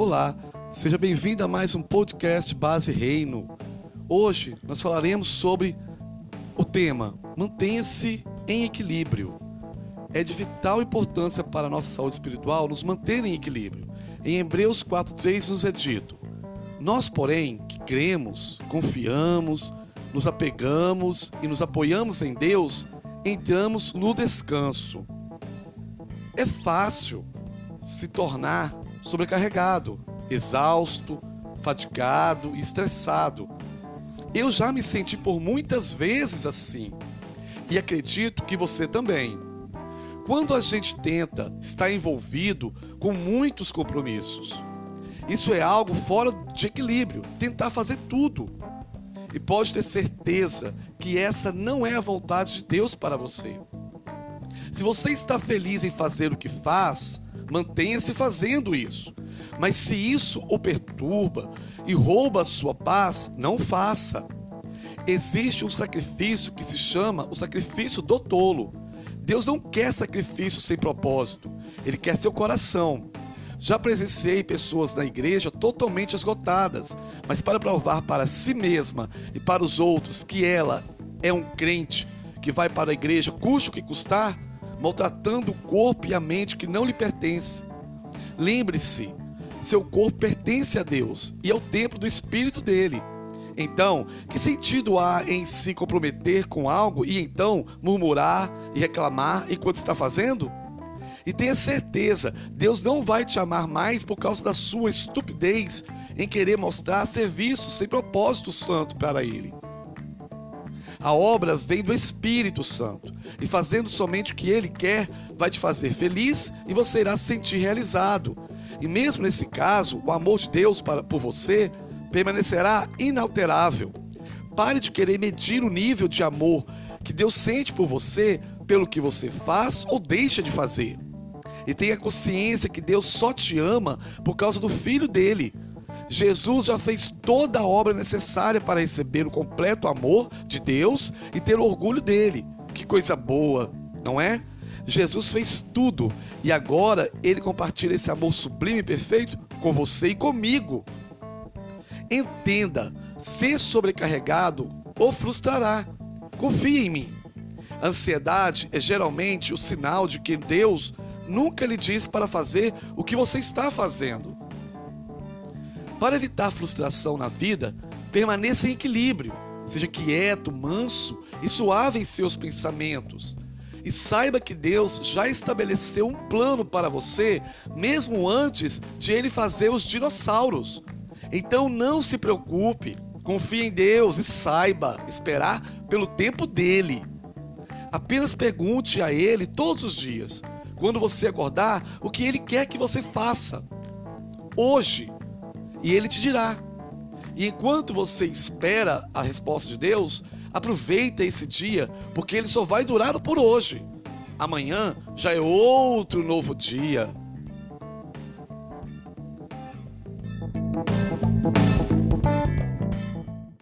Olá, seja bem-vindo a mais um podcast Base Reino. Hoje nós falaremos sobre o tema Mantenha-se em equilíbrio. É de vital importância para a nossa saúde espiritual nos manter em equilíbrio. Em Hebreus 4,3 nos é dito: Nós, porém, que cremos, confiamos, nos apegamos e nos apoiamos em Deus, entramos no descanso. É fácil se tornar sobrecarregado, exausto, fatigado e estressado. Eu já me senti por muitas vezes assim e acredito que você também. Quando a gente tenta estar envolvido com muitos compromissos, isso é algo fora de equilíbrio, tentar fazer tudo. E pode ter certeza que essa não é a vontade de Deus para você. Se você está feliz em fazer o que faz, mantenha-se fazendo isso. Mas se isso o perturba e rouba a sua paz, não faça. Existe um sacrifício que se chama o sacrifício do tolo. Deus não quer sacrifício sem propósito, ele quer seu coração. Já presenciei pessoas na igreja totalmente esgotadas, mas para provar para si mesma e para os outros que ela é um crente que vai para a igreja, custe o que custar, maltratando o corpo e a mente que não lhe pertence. Lembre-se, seu corpo pertence a Deus e é o templo do Espírito dele. Então, que sentido há em se comprometer com algo e então murmurar e reclamar enquanto está fazendo? E tenha certeza, Deus não vai te amar mais por causa da sua estupidez em querer mostrar serviço sem propósito santo para Ele. A obra vem do Espírito Santo. E fazendo somente o que Ele quer, vai te fazer feliz e você irá se sentir realizado. E mesmo nesse caso, o amor de Deus para, por você permanecerá inalterável. Pare de querer medir o nível de amor que Deus sente por você pelo que você faz ou deixa de fazer. E tenha consciência que Deus só te ama por causa do Filho dele Jesus já fez toda a obra necessária para receber o completo amor de Deus e ter orgulho dele. Que coisa boa, não é? Jesus fez tudo e agora ele compartilha esse amor sublime e perfeito com você e comigo. Entenda, ser sobrecarregado o frustrará. Confie em mim. ansiedade é geralmente o sinal de que Deus nunca lhe diz para fazer o que você está fazendo. Para evitar frustração na vida, permaneça em equilíbrio. Seja quieto, manso e suave em seus pensamentos. E saiba que Deus já estabeleceu um plano para você, mesmo antes de ele fazer os dinossauros. Então não se preocupe, confie em Deus e saiba esperar pelo tempo dele. Apenas pergunte a ele todos os dias, quando você acordar, o que ele quer que você faça. Hoje, e ele te dirá. E enquanto você espera a resposta de Deus, aproveita esse dia, porque ele só vai durar por hoje. Amanhã já é outro novo dia.